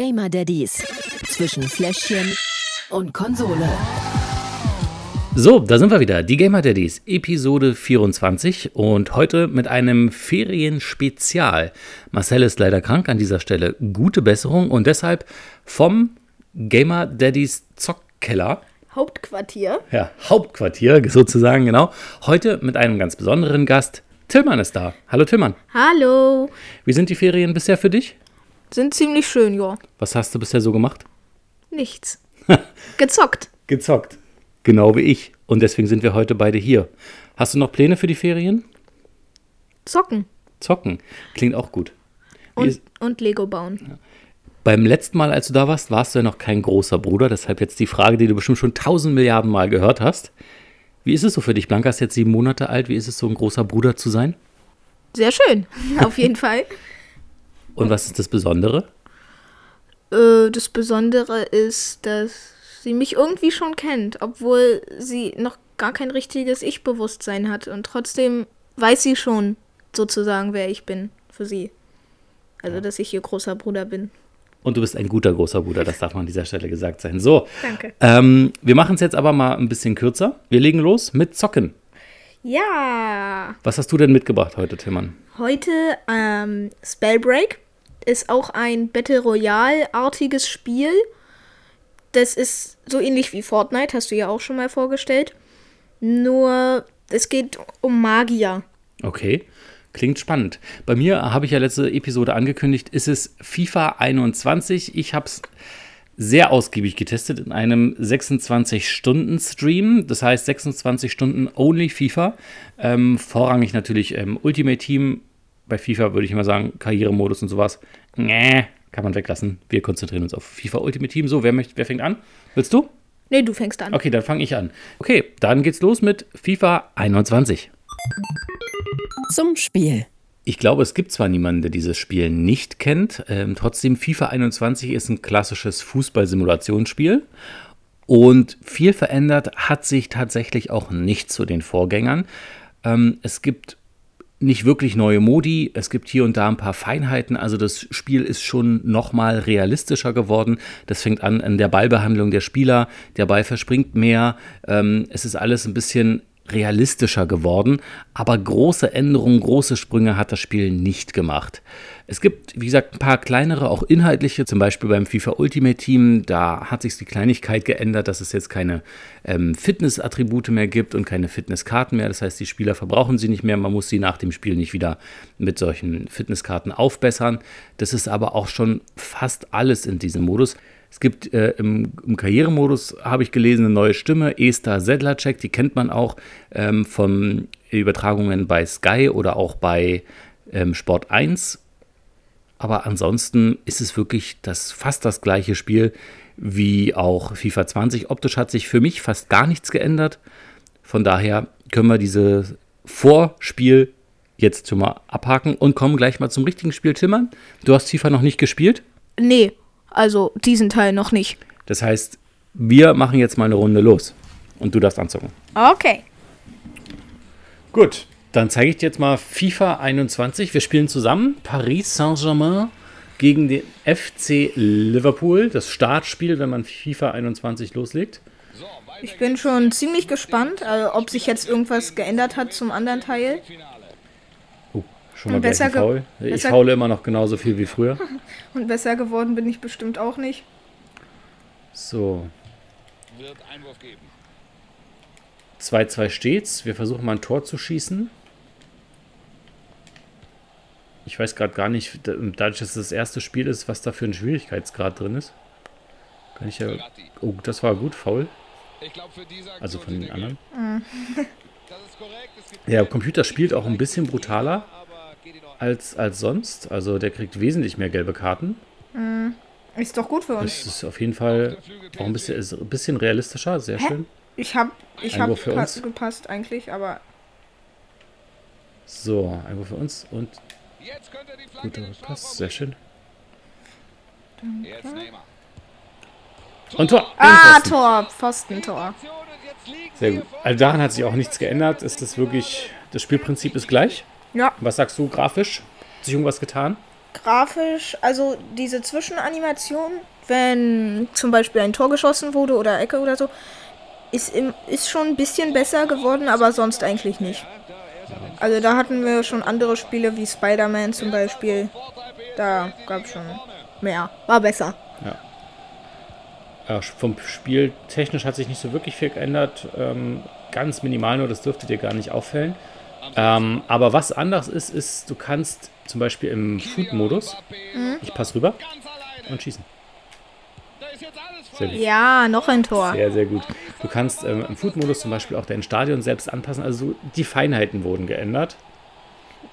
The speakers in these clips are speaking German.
Gamer Daddies zwischen Fläschchen und Konsole. So, da sind wir wieder. Die Gamer Daddies, Episode 24 und heute mit einem Ferienspezial. Marcel ist leider krank an dieser Stelle. Gute Besserung und deshalb vom Gamer Daddies Zockkeller. Hauptquartier. Ja, Hauptquartier sozusagen, genau. Heute mit einem ganz besonderen Gast. Tillmann ist da. Hallo Tillmann. Hallo. Wie sind die Ferien bisher für dich? Sind ziemlich schön, ja. Was hast du bisher so gemacht? Nichts. Gezockt. Gezockt. Genau wie ich. Und deswegen sind wir heute beide hier. Hast du noch Pläne für die Ferien? Zocken. Zocken. Klingt auch gut. Und, und Lego bauen. beim letzten Mal, als du da warst, warst du ja noch kein großer Bruder. Deshalb jetzt die Frage, die du bestimmt schon tausend Milliarden Mal gehört hast. Wie ist es so für dich? Blanca ist jetzt sieben Monate alt. Wie ist es so, ein großer Bruder zu sein? Sehr schön. Auf jeden Fall. Und was ist das Besondere? Äh, das Besondere ist, dass sie mich irgendwie schon kennt, obwohl sie noch gar kein richtiges Ich-Bewusstsein hat. Und trotzdem weiß sie schon sozusagen, wer ich bin für sie. Also, dass ich ihr großer Bruder bin. Und du bist ein guter großer Bruder, das darf man an dieser Stelle gesagt sein. So, Danke. ähm, wir machen es jetzt aber mal ein bisschen kürzer. Wir legen los mit Zocken. Ja. Was hast du denn mitgebracht heute, Tillmann? Heute ähm, Spellbreak ist auch ein Battle Royale-artiges Spiel. Das ist so ähnlich wie Fortnite, hast du ja auch schon mal vorgestellt. Nur es geht um Magier. Okay, klingt spannend. Bei mir habe ich ja letzte Episode angekündigt, ist es FIFA 21. Ich habe es sehr ausgiebig getestet in einem 26-Stunden-Stream. Das heißt 26 Stunden only FIFA. Ähm, vorrangig natürlich ähm, Ultimate Team. Bei FIFA würde ich immer sagen, Karrieremodus und sowas. Nee, kann man weglassen. Wir konzentrieren uns auf FIFA Ultimate Team. So, wer, möchte, wer fängt an? Willst du? Nee, du fängst an. Okay, dann fange ich an. Okay, dann geht's los mit FIFA 21. Zum Spiel. Ich glaube, es gibt zwar niemanden, der dieses Spiel nicht kennt, ähm, trotzdem FIFA 21 ist ein klassisches Fußballsimulationsspiel und viel verändert hat sich tatsächlich auch nicht zu den Vorgängern. Ähm, es gibt nicht wirklich neue Modi, es gibt hier und da ein paar Feinheiten, also das Spiel ist schon nochmal realistischer geworden. Das fängt an an der Ballbehandlung der Spieler, der Ball verspringt mehr, ähm, es ist alles ein bisschen realistischer geworden, aber große Änderungen, große Sprünge hat das Spiel nicht gemacht. Es gibt, wie gesagt, ein paar kleinere, auch inhaltliche, zum Beispiel beim FIFA Ultimate Team, da hat sich die Kleinigkeit geändert, dass es jetzt keine ähm, Fitness-Attribute mehr gibt und keine Fitnesskarten mehr. Das heißt, die Spieler verbrauchen sie nicht mehr, man muss sie nach dem Spiel nicht wieder mit solchen Fitnesskarten aufbessern. Das ist aber auch schon fast alles in diesem Modus. Es gibt äh, im, im Karrieremodus, habe ich gelesen, eine neue Stimme, Esther Sedlacek, die kennt man auch ähm, von Übertragungen bei Sky oder auch bei ähm, Sport 1. Aber ansonsten ist es wirklich das, fast das gleiche Spiel wie auch FIFA 20. Optisch hat sich für mich fast gar nichts geändert. Von daher können wir dieses Vorspiel jetzt schon mal abhaken und kommen gleich mal zum richtigen Spiel. Timmern, du hast FIFA noch nicht gespielt. Nee, also diesen Teil noch nicht. Das heißt, wir machen jetzt mal eine Runde los. Und du darfst anzocken. Okay. Gut, dann zeige ich dir jetzt mal FIFA 21. Wir spielen zusammen Paris Saint-Germain gegen den FC Liverpool. Das Startspiel, wenn man FIFA 21 loslegt. Ich bin schon ziemlich gespannt, also ob sich jetzt irgendwas geändert hat zum anderen Teil. Schon mal besser Foul. Ich besser- faule immer noch genauso viel wie früher. Und besser geworden bin ich bestimmt auch nicht. So. 2-2 steht's. Wir versuchen mal ein Tor zu schießen. Ich weiß gerade gar nicht, da- dadurch, dass es das erste Spiel ist, was da für ein Schwierigkeitsgrad drin ist. Kann ich ja. Oh, das war gut, faul. Also von den anderen. Der Computer spielt auch ein bisschen brutaler als, als sonst. Also der kriegt wesentlich mehr gelbe Karten. Ist doch gut für uns. Das ist auf jeden Fall auch ein bisschen, ein bisschen realistischer, sehr Hä? schön. Ich hab, ich hab Einwurf für pa- uns. gepasst eigentlich, aber So, Einwurf für uns und guter Pass, sehr schön. Und Tor! Ah, Innenpfosten. Tor, Pfostentor. Sehr gut. Also daran hat sich auch nichts geändert. Es ist wirklich, das Spielprinzip ist gleich. Ja, Was sagst du grafisch? Hat sich irgendwas getan? grafisch, also diese Zwischenanimation, wenn zum Beispiel ein Tor geschossen wurde oder Ecke oder so, ist, im, ist schon ein bisschen besser geworden, aber sonst eigentlich nicht. Also da hatten wir schon andere Spiele wie Spider-Man zum Beispiel. Da gab es schon mehr. War besser. Ja, vom Spiel technisch hat sich nicht so wirklich viel geändert. Ähm, ganz minimal nur, das dürfte dir gar nicht auffällen. Ähm, aber was anders ist, ist, du kannst zum Beispiel im Food-Modus, ich passe rüber und schießen. Sehr gut. Ja, noch ein Tor. Sehr, sehr gut. Du kannst ähm, im Food-Modus zum Beispiel auch dein Stadion selbst anpassen. Also so die Feinheiten wurden geändert.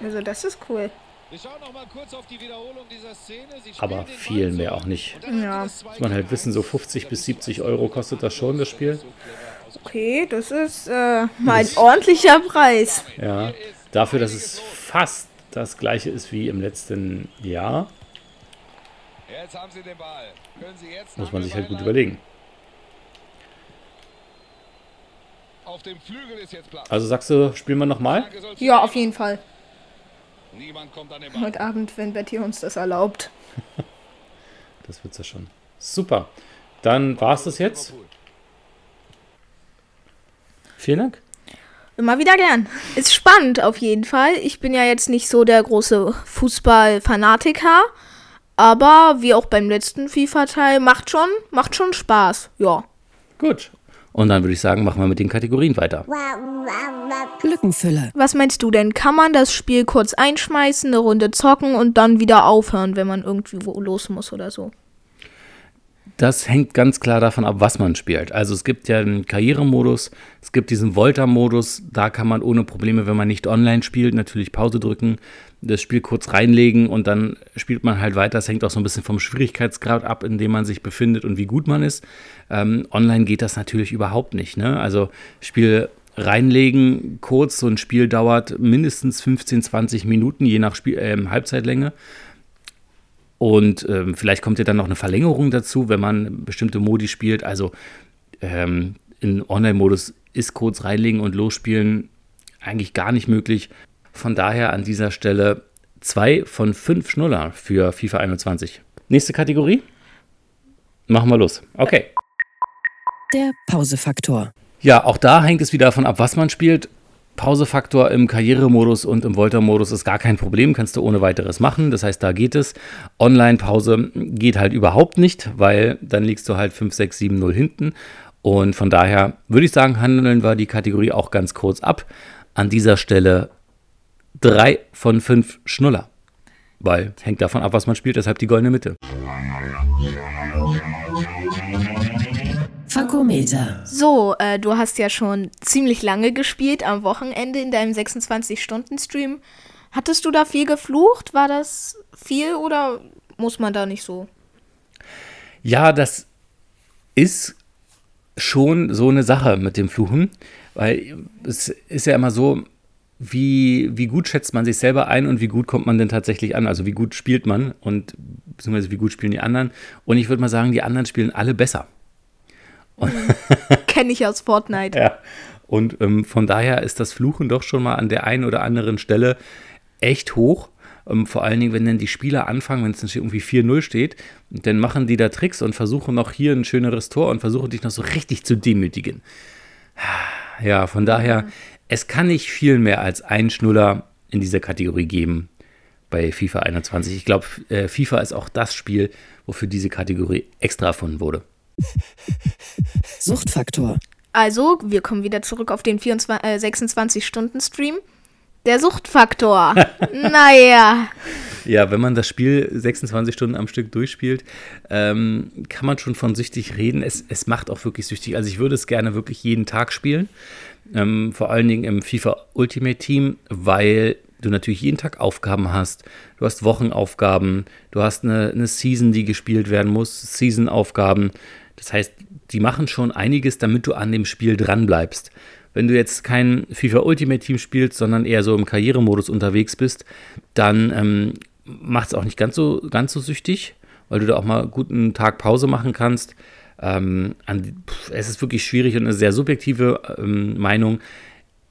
Also das ist cool. Wir schauen noch mal kurz auf die Wiederholung dieser Szene. Sie Aber viel mehr auch nicht. Ja. Muss man halt wissen, so 50 bis 70 Euro kostet das schon, das Spiel. Okay, das ist äh, mal ein ordentlicher Preis. Ja. Dafür, dass es fast das gleiche ist wie im letzten Jahr, Jetzt haben Sie den Ball. Können Sie jetzt muss man sich halt gut überlegen. Auf dem Flügel ist jetzt Platz. Also sagst du, spielen wir nochmal? Ja, auf jeden Fall. Niemand kommt an den Ball. Heute Abend, wenn Betty uns das erlaubt. Das wird's ja schon. Super. Dann war's das jetzt. Vielen Dank. Immer wieder gern. Ist spannend auf jeden Fall. Ich bin ja jetzt nicht so der große Fußball-Fanatiker. Aber wie auch beim letzten FIFA-Teil, macht schon, macht schon Spaß. Ja. Gut. Und dann würde ich sagen, machen wir mit den Kategorien weiter. Lückenfüller. Was meinst du denn? Kann man das Spiel kurz einschmeißen, eine Runde zocken und dann wieder aufhören, wenn man irgendwie wo los muss oder so? Das hängt ganz klar davon ab, was man spielt. Also es gibt ja einen Karrieremodus, es gibt diesen Volta-Modus, da kann man ohne Probleme, wenn man nicht online spielt, natürlich Pause drücken, das Spiel kurz reinlegen und dann spielt man halt weiter. Es hängt auch so ein bisschen vom Schwierigkeitsgrad ab, in dem man sich befindet und wie gut man ist. Ähm, online geht das natürlich überhaupt nicht. Ne? Also Spiel reinlegen, kurz, so ein Spiel dauert mindestens 15, 20 Minuten, je nach Spiel, ähm, Halbzeitlänge. Und ähm, vielleicht kommt ja dann noch eine Verlängerung dazu, wenn man bestimmte Modi spielt. Also ähm, in Online-Modus ist kurz reinlegen und losspielen eigentlich gar nicht möglich. Von daher an dieser Stelle zwei von fünf Schnuller für FIFA 21. Nächste Kategorie? Machen wir los. Okay. Der Pausefaktor. Ja, auch da hängt es wieder davon ab, was man spielt. Pausefaktor im Karrieremodus und im Volta-Modus ist gar kein Problem, kannst du ohne weiteres machen. Das heißt, da geht es. Online-Pause geht halt überhaupt nicht, weil dann liegst du halt 5, 6, 7, 0 hinten. Und von daher würde ich sagen, handeln wir die Kategorie auch ganz kurz ab. An dieser Stelle drei von fünf Schnuller. Weil hängt davon ab, was man spielt, deshalb die goldene Mitte. Fakometer. So, äh, du hast ja schon ziemlich lange gespielt am Wochenende in deinem 26-Stunden-Stream. Hattest du da viel geflucht? War das viel oder muss man da nicht so? Ja, das ist schon so eine Sache mit dem Fluchen, weil es ist ja immer so, wie, wie gut schätzt man sich selber ein und wie gut kommt man denn tatsächlich an? Also wie gut spielt man und beziehungsweise wie gut spielen die anderen? Und ich würde mal sagen, die anderen spielen alle besser. Kenne ich aus Fortnite. Ja. Und ähm, von daher ist das Fluchen doch schon mal an der einen oder anderen Stelle echt hoch. Ähm, vor allen Dingen, wenn dann die Spieler anfangen, wenn es irgendwie 4-0 steht, dann machen die da Tricks und versuchen noch hier ein schöneres Tor und versuchen dich noch so richtig zu demütigen. Ja, von daher, es kann nicht viel mehr als ein Schnuller in dieser Kategorie geben bei FIFA 21. Ich glaube, äh, FIFA ist auch das Spiel, wofür diese Kategorie extra erfunden wurde. Suchtfaktor. Also, wir kommen wieder zurück auf den 24, äh, 26-Stunden-Stream. Der Suchtfaktor. naja. Ja, wenn man das Spiel 26 Stunden am Stück durchspielt, ähm, kann man schon von süchtig reden. Es, es macht auch wirklich süchtig. Also ich würde es gerne wirklich jeden Tag spielen. Ähm, vor allen Dingen im FIFA Ultimate Team, weil du natürlich jeden Tag Aufgaben hast. Du hast Wochenaufgaben, du hast eine, eine Season, die gespielt werden muss, Season-Aufgaben. Das heißt, die machen schon einiges, damit du an dem Spiel dran bleibst. Wenn du jetzt kein FIFA Ultimate Team spielst, sondern eher so im Karrieremodus unterwegs bist, dann ähm, macht es auch nicht ganz so, ganz so süchtig, weil du da auch mal gut einen Tag Pause machen kannst. Ähm, an, pff, es ist wirklich schwierig und eine sehr subjektive ähm, Meinung.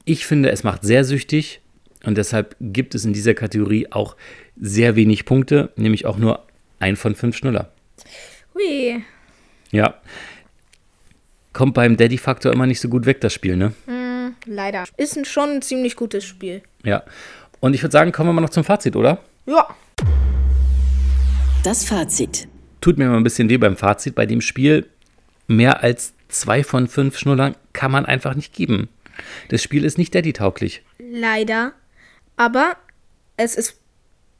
Ich finde, es macht sehr süchtig und deshalb gibt es in dieser Kategorie auch sehr wenig Punkte, nämlich auch nur ein von fünf Schnuller. Hui. Ja. Kommt beim Daddy-Faktor immer nicht so gut weg, das Spiel, ne? Leider. Ist ein schon ein ziemlich gutes Spiel. Ja. Und ich würde sagen, kommen wir mal noch zum Fazit, oder? Ja. Das Fazit. Tut mir mal ein bisschen weh beim Fazit bei dem Spiel. Mehr als zwei von fünf Schnullern kann man einfach nicht geben. Das Spiel ist nicht Daddy-tauglich. Leider. Aber es ist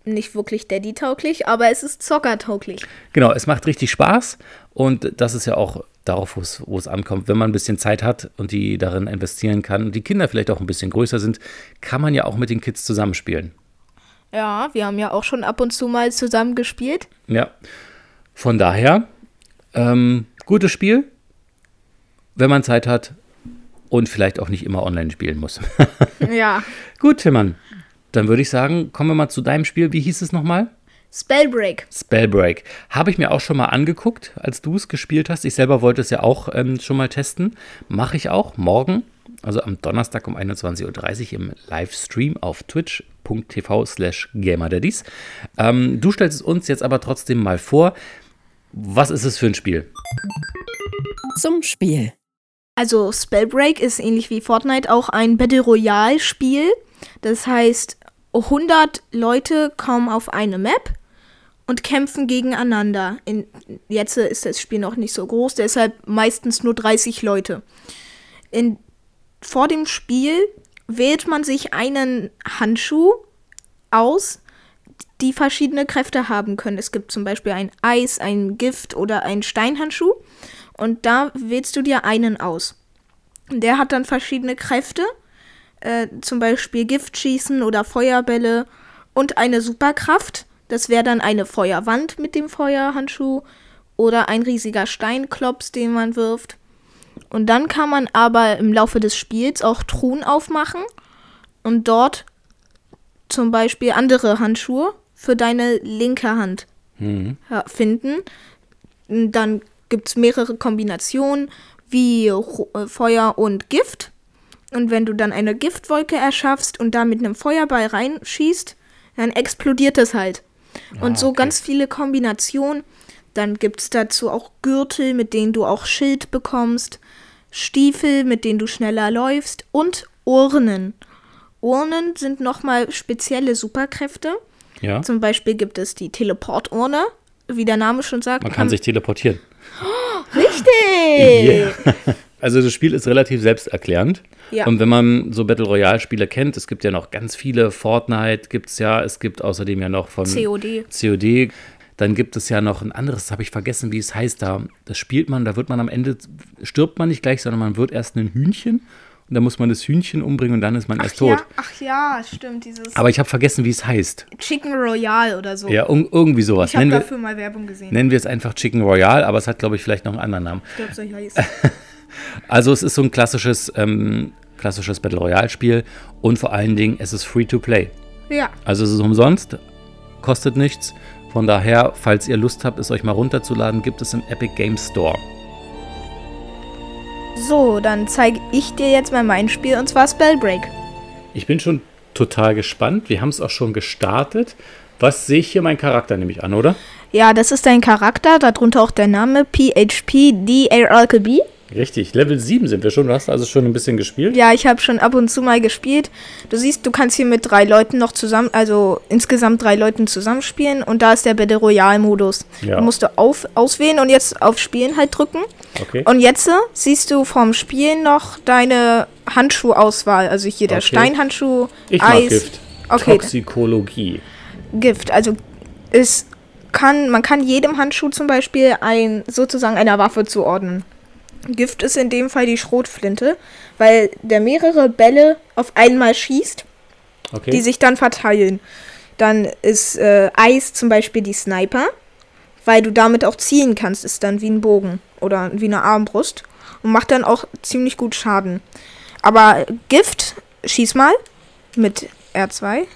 nicht wirklich Daddy-tauglich, aber es ist Zocker-tauglich. Genau, es macht richtig Spaß und das ist ja auch darauf, wo es- wo es ankommt. Wenn man ein bisschen Zeit hat und die darin investieren kann und die Kinder vielleicht auch ein bisschen größer sind, kann man ja auch mit den Kids zusammenspielen. Ja, wir haben ja auch schon ab und zu mal zusammen gespielt. Ja, von daher, ähm, gutes Spiel, wenn man Zeit hat und vielleicht auch nicht immer online spielen muss. Ja. Gut, Timmann, dann würde ich sagen, kommen wir mal zu deinem Spiel. Wie hieß es nochmal? Spellbreak. Spellbreak. Habe ich mir auch schon mal angeguckt, als du es gespielt hast. Ich selber wollte es ja auch ähm, schon mal testen. Mache ich auch morgen, also am Donnerstag um 21.30 Uhr im Livestream auf twitch.tv slash gamerdaddies. Ähm, du stellst es uns jetzt aber trotzdem mal vor. Was ist es für ein Spiel? Zum Spiel. Also Spellbreak ist ähnlich wie Fortnite auch ein Battle Royale Spiel. Das heißt, 100 Leute kommen auf eine Map und kämpfen gegeneinander. In, jetzt ist das Spiel noch nicht so groß, deshalb meistens nur 30 Leute. In, vor dem Spiel wählt man sich einen Handschuh aus, die verschiedene Kräfte haben können. Es gibt zum Beispiel ein Eis, ein Gift oder ein Steinhandschuh. Und da wählst du dir einen aus. Der hat dann verschiedene Kräfte, äh, zum Beispiel Giftschießen oder Feuerbälle und eine Superkraft. Das wäre dann eine Feuerwand mit dem Feuerhandschuh oder ein riesiger Steinklops, den man wirft. Und dann kann man aber im Laufe des Spiels auch Truhen aufmachen und dort zum Beispiel andere Handschuhe für deine linke Hand ja, finden. Dann gibt es mehrere Kombinationen wie äh, Feuer und Gift. Und wenn du dann eine Giftwolke erschaffst und da mit einem Feuerball reinschießt, dann explodiert es halt. Und so okay. ganz viele Kombinationen. Dann gibt es dazu auch Gürtel, mit denen du auch Schild bekommst, Stiefel, mit denen du schneller läufst und Urnen. Urnen sind nochmal spezielle Superkräfte. Ja, Zum Beispiel gibt es die Teleporturne, wie der Name schon sagt. man kann sich teleportieren. Richtig! Also das Spiel ist relativ selbsterklärend. Ja. Und wenn man so Battle Royale Spiele kennt, es gibt ja noch ganz viele, Fortnite gibt es ja, es gibt außerdem ja noch von COD. COD, dann gibt es ja noch ein anderes, das habe ich vergessen, wie es heißt da. Das spielt man, da wird man am Ende, stirbt man nicht gleich, sondern man wird erst ein Hühnchen und dann muss man das Hühnchen umbringen und dann ist man erst tot. Ja, ach ja, stimmt, dieses Aber ich habe vergessen, wie es heißt. Chicken Royale oder so. Ja, un irgendwie sowas. ich habe wir, dafür mal Werbung gesehen. nennen wir es einfach Chicken Royale, aber es hat, glaube ich, vielleicht noch einen anderen Namen. Ich glaube, so heißt Also es ist so ein klassisches, ähm, klassisches Battle Royale Spiel und vor allen Dingen, es ist free to play. Ja, Also es ist umsonst, kostet nichts. Von daher, falls ihr Lust habt, es euch mal runterzuladen, gibt es im Epic Games Store. so, dann zeige ich dir jetzt mal mein Spiel und zwar Spellbreak. Ich bin schon total gespannt. Wir haben es auch schon gestartet. Was sehe ich hier mein Charakter nämlich an, oder? Ja, das ist dein Charakter, darunter auch der Name PHP DARKB. Richtig, Level 7 sind wir schon. Du hast also schon ein bisschen gespielt. Ja, ich habe schon ab und zu mal gespielt. Du siehst, du kannst hier mit drei Leuten noch zusammen, also insgesamt drei Leuten zusammenspielen und da ist der Battle Royale Modus. Ja. Du musst du auf, auswählen und jetzt auf Spielen halt drücken. Okay. Und jetzt äh, siehst du vorm Spielen noch deine Handschuhauswahl. Also hier der Okay. Steinhandschuh, ich mag Eis. Gift. Okay, Toxikologie. Gift. Also es kann, man kann jedem Handschuh zum Beispiel ein, sozusagen einer Waffe zuordnen. Gift ist in dem Fall die Schrotflinte, weil der mehrere Bälle auf einmal schießt, Okay. die sich dann verteilen. Dann ist äh, Eis zum Beispiel die Sniper, weil du damit auch zielen kannst, ist dann wie ein Bogen oder wie eine Armbrust und macht dann auch ziemlich gut Schaden. Aber Gift, schieß mal mit R2.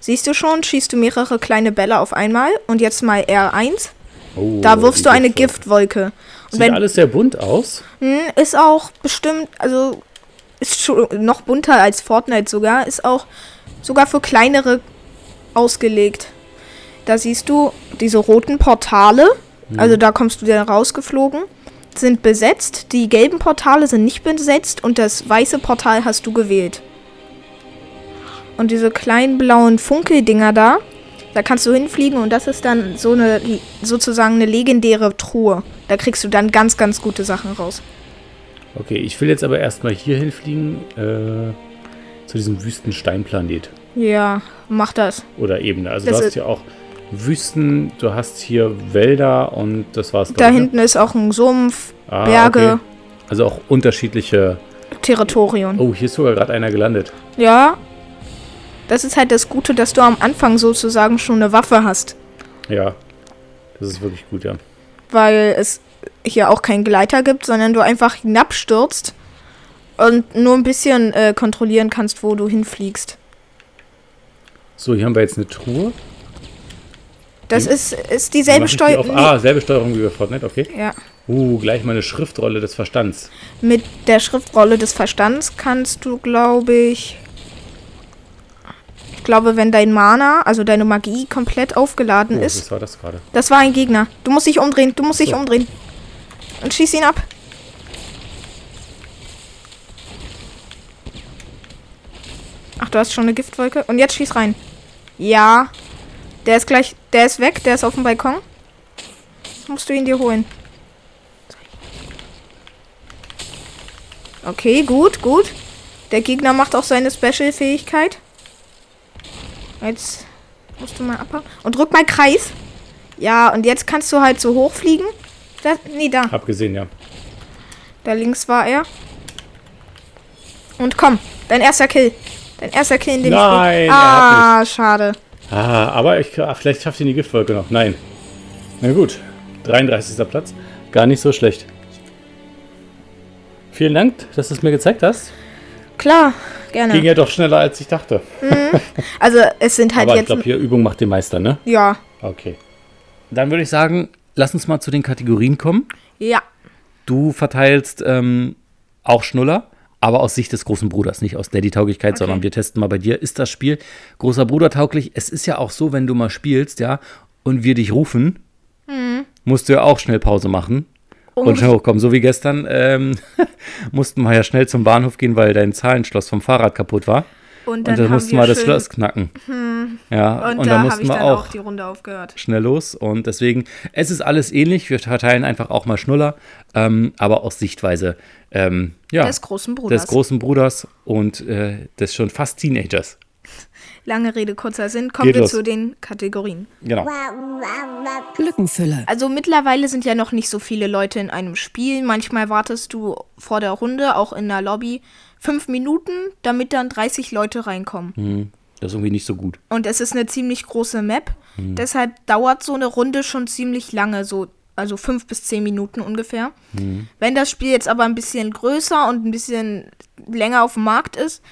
Siehst du schon, schießt du mehrere kleine Bälle auf einmal und jetzt mal R1. Oh, Da wirfst du eine Giftwolke. Sieht wenn, alles sehr bunt aus. hm, ist auch bestimmt, also ist schon noch bunter als Fortnite sogar, ist auch sogar für kleinere ausgelegt. Da siehst du diese roten Portale, also da kommst du wieder rausgeflogen, sind besetzt. Die gelben Portale sind nicht besetzt und das weiße Portal hast du gewählt. Und diese kleinen blauen Funkeldinger da, da kannst du hinfliegen und das ist dann so eine sozusagen eine legendäre Truhe. Da kriegst du dann ganz, ganz gute Sachen raus. Okay, ich will jetzt aber erstmal hier hinfliegen, äh, zu diesem Wüstensteinplanet Ja, mach das. oder Ebene. Also Das du hast hier auch Wüsten, du hast hier Wälder und das war's. Da ich, ne? hinten ist auch ein Sumpf, Ah, Berge, okay. Also auch unterschiedliche. Territorium. Oh, hier ist sogar gerade einer gelandet. Ja. Das ist halt das Gute, dass du am Anfang sozusagen schon eine Waffe hast. Ja, das ist wirklich gut, ja. Weil es hier auch keinen Gleiter gibt, sondern du einfach hinabstürzt und nur ein bisschen äh, kontrollieren kannst, wo du hinfliegst. So, hier haben wir jetzt eine Truhe. Das Die- ist, ist dieselbe ich die Steuerung. Ah, selbe Steuerung wie bei Fortnite, okay. Ja. Uh, gleich mal eine Schriftrolle des Verstands. Mit der Schriftrolle des Verstands kannst du, glaube ich. Ich glaube, wenn dein Mana, also deine Magie, komplett aufgeladen Oh, ist. was war das gerade? Das war ein Gegner. Du musst dich umdrehen, du musst dich So. umdrehen. Und schieß ihn ab. Ach, du hast schon eine Giftwolke. Und jetzt schieß rein. Ja. Der ist gleich. Der ist weg, der ist auf dem Balkon. Musst du ihn dir holen. Okay, gut, gut. Der Gegner macht auch seine Special-Fähigkeit. Jetzt musst du mal abhauen. Und drück mal Kreis. Ja, und jetzt kannst du halt so hochfliegen. Da, nee, da. Hab gesehen, ja. Da links war er. Und komm, dein erster Kill. Dein erster Kill in dem Nein, Spiel. Ah, schade. Ah, aber ich, ah, vielleicht schafft ihn die Giftwolke noch. Nein. Na gut. 33. Platz. Gar nicht so schlecht. Vielen Dank, dass du es mir gezeigt hast. Klar, gerne. Ging ja doch schneller, als ich dachte. also es sind halt aber ich jetzt. glaube, hier Übung macht den Meister, ne? ja, Okay. Dann würde ich sagen, lass uns mal zu den Kategorien kommen. ja. Du verteilst ähm, auch Schnuller, aber aus Sicht des großen Bruders, nicht aus Daddy-Tauglichkeit, Okay. sondern wir testen mal bei dir. Ist das Spiel großer Bruder tauglich? Es ist ja auch so, wenn du mal spielst, ja, und wir dich rufen, musst du ja auch schnell Pause machen und schnell hochkommen. So wie gestern ähm, mussten wir ja schnell zum Bahnhof gehen, weil dein Zahlenschloss vom Fahrrad kaputt war. Und Und dann, dann haben mussten wir wir das Schloss knacken. Ja, Und, und, da dann habe mussten ich wir dann auch auch die Runde aufgehört. schnell los. Und deswegen, es ist alles ähnlich. Wir verteilen einfach auch mal Schnuller, ähm, aber aus Sichtweise ähm, ja, Des großen Bruders. des großen Bruders und äh, des schon fast Teenagers. Lange Rede, kurzer Sinn. Kommen Geht wir los. zu den Kategorien. Genau. Lückenfüller. Also mittlerweile sind ja noch nicht so viele Leute in einem Spiel. Manchmal wartest du vor der Runde, auch in der Lobby, fünf Minuten, damit dann 30 Leute reinkommen. Hm, das ist irgendwie nicht so gut. Und es ist eine ziemlich große Map. Hm. Deshalb dauert so eine Runde schon ziemlich lange, so also fünf bis zehn Minuten ungefähr. Hm. Wenn das Spiel jetzt aber ein bisschen größer und ein bisschen länger auf dem Markt ist,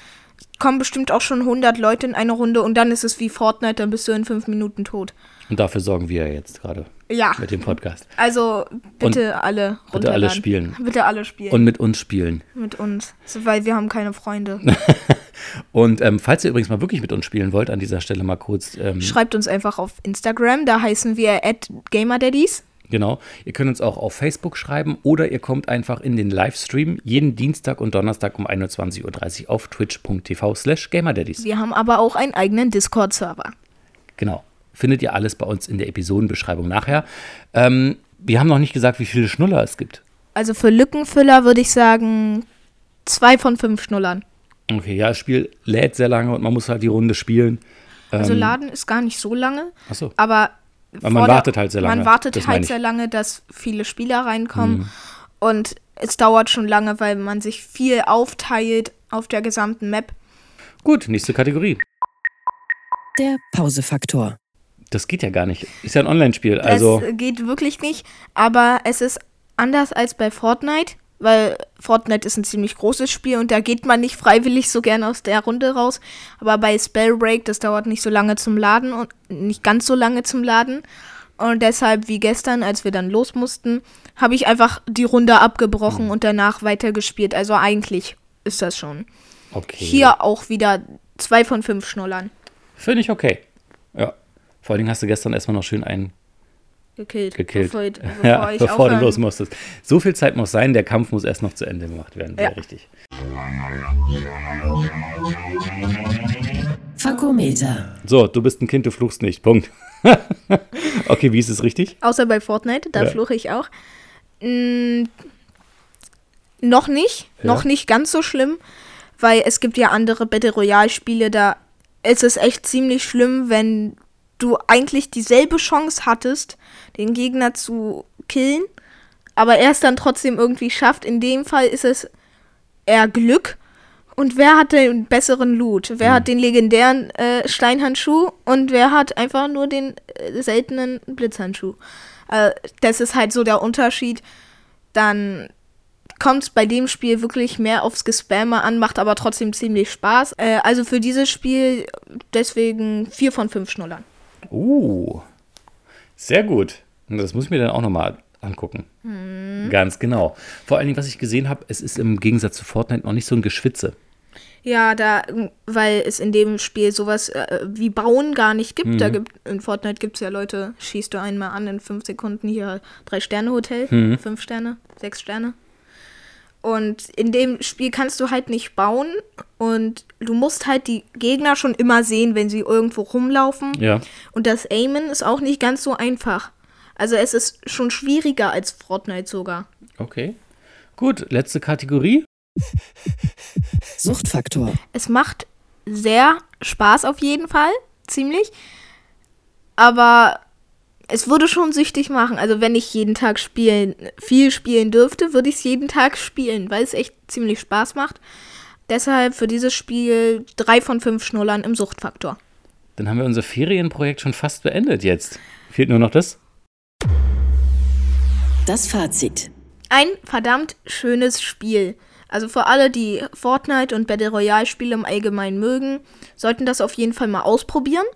kommen bestimmt auch schon 100 Leute in eine Runde und dann ist es wie Fortnite, dann bist du in fünf Minuten tot. Und dafür sorgen wir jetzt gerade Ja, mit dem Podcast. also bitte alle bitte alle runterladen. spielen. Bitte alle spielen. Und mit uns spielen. mit uns. So, weil wir haben keine Freunde. Und ähm, falls ihr übrigens mal wirklich mit uns spielen wollt, an dieser Stelle mal kurz, ähm, Schreibt uns einfach auf Instagram, da heißen wir at GamerDaddies. Genau, ihr könnt uns auch auf Facebook schreiben oder ihr kommt einfach in den Livestream jeden Dienstag und Donnerstag um 21.30 Uhr auf twitch.tv slash gamerdaddies. Wir haben aber auch einen eigenen Discord-Server. Genau. Findet ihr alles bei uns in der Episodenbeschreibung nachher. Ähm, wir haben noch nicht gesagt, wie viele Schnuller es gibt. Also für Lückenfüller würde ich sagen, zwei von fünf Schnullern. Okay, ja, das Spiel lädt sehr lange und man muss halt die Runde spielen. Also Ähm, Laden ist gar nicht so lange, Achso. aber Weil man wartet halt sehr lange, Man wartet das halt. Mhm. sehr lange, dass viele Spieler reinkommen und es dauert schon lange, weil man sich viel aufteilt auf der gesamten Map. Gut, nächste Kategorie. Der Pausefaktor. Das geht ja gar nicht. Ist ja ein Online-Spiel. Das Also, geht wirklich nicht, aber es ist anders als bei Fortnite, weil Fortnite ist ein ziemlich großes Spiel und da geht man nicht freiwillig so gerne aus der Runde raus. Aber bei Spellbreak, das dauert nicht so lange zum Laden und nicht ganz so lange zum Laden. Und deshalb, wie gestern, als wir dann los mussten, habe ich einfach die Runde abgebrochen und danach weitergespielt. Also eigentlich ist das schon. okay. Hier auch wieder zwei von fünf Schnullern. Finde ich okay. Ja. Vor allen Dingen hast du gestern erstmal noch schön einen Gekillt. gekillt. Bevor, ich- bevor ja, ich bevor du los musstest. So viel Zeit muss sein, der Kampf muss erst noch zu Ende gemacht werden. Sehr Ja. richtig. Fakometer. So, du bist ein Kind, du fluchst nicht. Punkt. okay, wie ist es richtig? Außer bei Fortnite, da Ja. fluche ich auch. Mm, noch nicht, Ja. noch nicht ganz so schlimm, weil es gibt ja andere Battle Royale Spiele, da ist es echt ziemlich schlimm, wenn du eigentlich dieselbe Chance hattest, den Gegner zu killen, aber er es dann trotzdem irgendwie schafft. In dem Fall ist es eher Glück. Und wer hat den besseren Loot? Wer hat den legendären äh, Steinhandschuh und wer hat einfach nur den äh, seltenen Blitzhandschuh? Äh, das ist halt so der Unterschied. Dann kommt es bei dem Spiel wirklich mehr aufs Gespammer an, macht aber trotzdem ziemlich Spaß. Äh, also für dieses Spiel deswegen vier von fünf Schnullern. Uh, sehr gut. Das muss ich mir dann auch nochmal angucken. Mhm. Ganz genau. Vor allen Dingen, was ich gesehen habe, es ist im Gegensatz zu Fortnite noch nicht so ein Geschwitze. Ja, da, weil es in dem Spiel sowas äh, wie Bauen gar nicht gibt. Mhm. Da gibt in Fortnite gibt es ja Leute, schießt du einmal an in fünf Sekunden hier drei Sterne Hotel, Mhm. fünf Sterne, sechs Sterne. Und in dem Spiel kannst du halt nicht bauen und du musst halt die Gegner schon immer sehen, wenn sie irgendwo rumlaufen. Ja. Und das Aimen ist auch nicht ganz so einfach. Also es ist schon schwieriger als Fortnite sogar. Okay. Gut, letzte Kategorie. Suchtfaktor. Es macht sehr Spaß auf jeden Fall, ziemlich. Aber es würde schon süchtig machen. Also wenn ich jeden Tag spielen, viel spielen dürfte, würde ich es jeden Tag spielen, weil es echt ziemlich Spaß macht. Deshalb für dieses Spiel drei von fünf Schnullern im Suchtfaktor. Dann haben wir unser Ferienprojekt schon fast beendet jetzt. Fehlt nur noch das. Das Fazit. Ein verdammt schönes Spiel. Also für alle, die Fortnite und Battle Royale Spiele im Allgemeinen mögen, sollten das auf jeden Fall mal ausprobieren,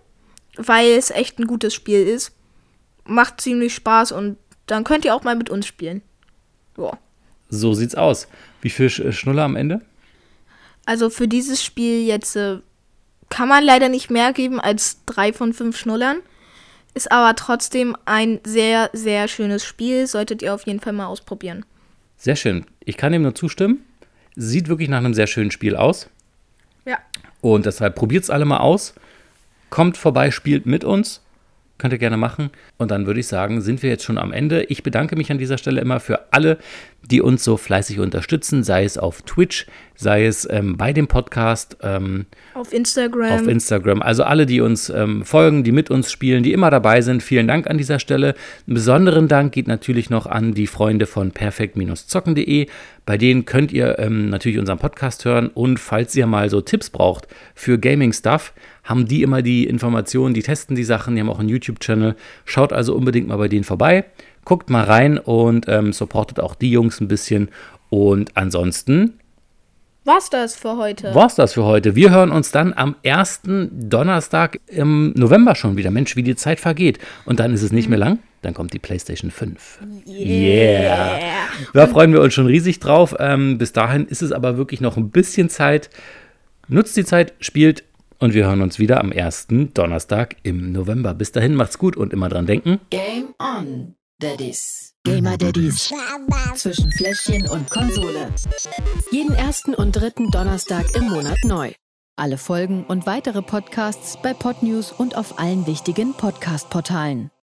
weil es echt ein gutes Spiel ist. Macht ziemlich Spaß und dann könnt ihr auch mal mit uns spielen. Ja. So sieht's aus. Wie viel Sch- Schnuller am Ende? Also für dieses Spiel jetzt äh, kann man leider nicht mehr geben als drei von fünf Schnullern. Ist aber trotzdem ein sehr, sehr schönes Spiel. Solltet ihr auf jeden Fall mal ausprobieren. Sehr schön. Ich kann dem nur zustimmen. Sieht wirklich nach einem sehr schönen Spiel aus. Ja. Und deshalb probiert's alle mal aus. Kommt vorbei, spielt mit uns. Könnt ihr gerne machen. Und dann würde ich sagen, sind wir jetzt schon am Ende. Ich bedanke mich an dieser Stelle immer für alle, die uns so fleißig unterstützen, sei es auf Twitch, sei es ähm, bei dem Podcast. Ähm, Auf Instagram. auf Instagram. Also alle, die uns ähm, folgen, die mit uns spielen, die immer dabei sind, vielen Dank an dieser Stelle. Einen besonderen Dank geht natürlich noch an die Freunde von perfekt-zocken.de. Bei denen könnt ihr ähm, natürlich unseren Podcast hören und falls ihr mal so Tipps braucht für Gaming-Stuff, haben die immer die Informationen, die testen die Sachen, die haben auch einen YouTube-Channel. Schaut also unbedingt mal bei denen vorbei, guckt mal rein und ähm, supportet auch die Jungs ein bisschen. Und ansonsten War's das für heute? war's das für heute. Wir hören uns dann am ersten Donnerstag im November schon wieder. Mensch, wie die Zeit vergeht. Und dann ist es nicht mehr lang. Dann kommt die PlayStation 5. Yeah. Da freuen wir uns schon riesig drauf. Ähm, bis dahin ist es aber wirklich noch ein bisschen Zeit. Nutzt die Zeit, spielt und wir hören uns wieder am ersten Donnerstag im November. Bis dahin macht's gut und immer dran denken. Game on, Daddies. Gamer Daddies. Zwischen Fläschchen und Konsole. Jeden ersten und dritten Donnerstag im Monat neu. Alle Folgen und weitere Podcasts bei Podnews und auf allen wichtigen Podcast-Portalen.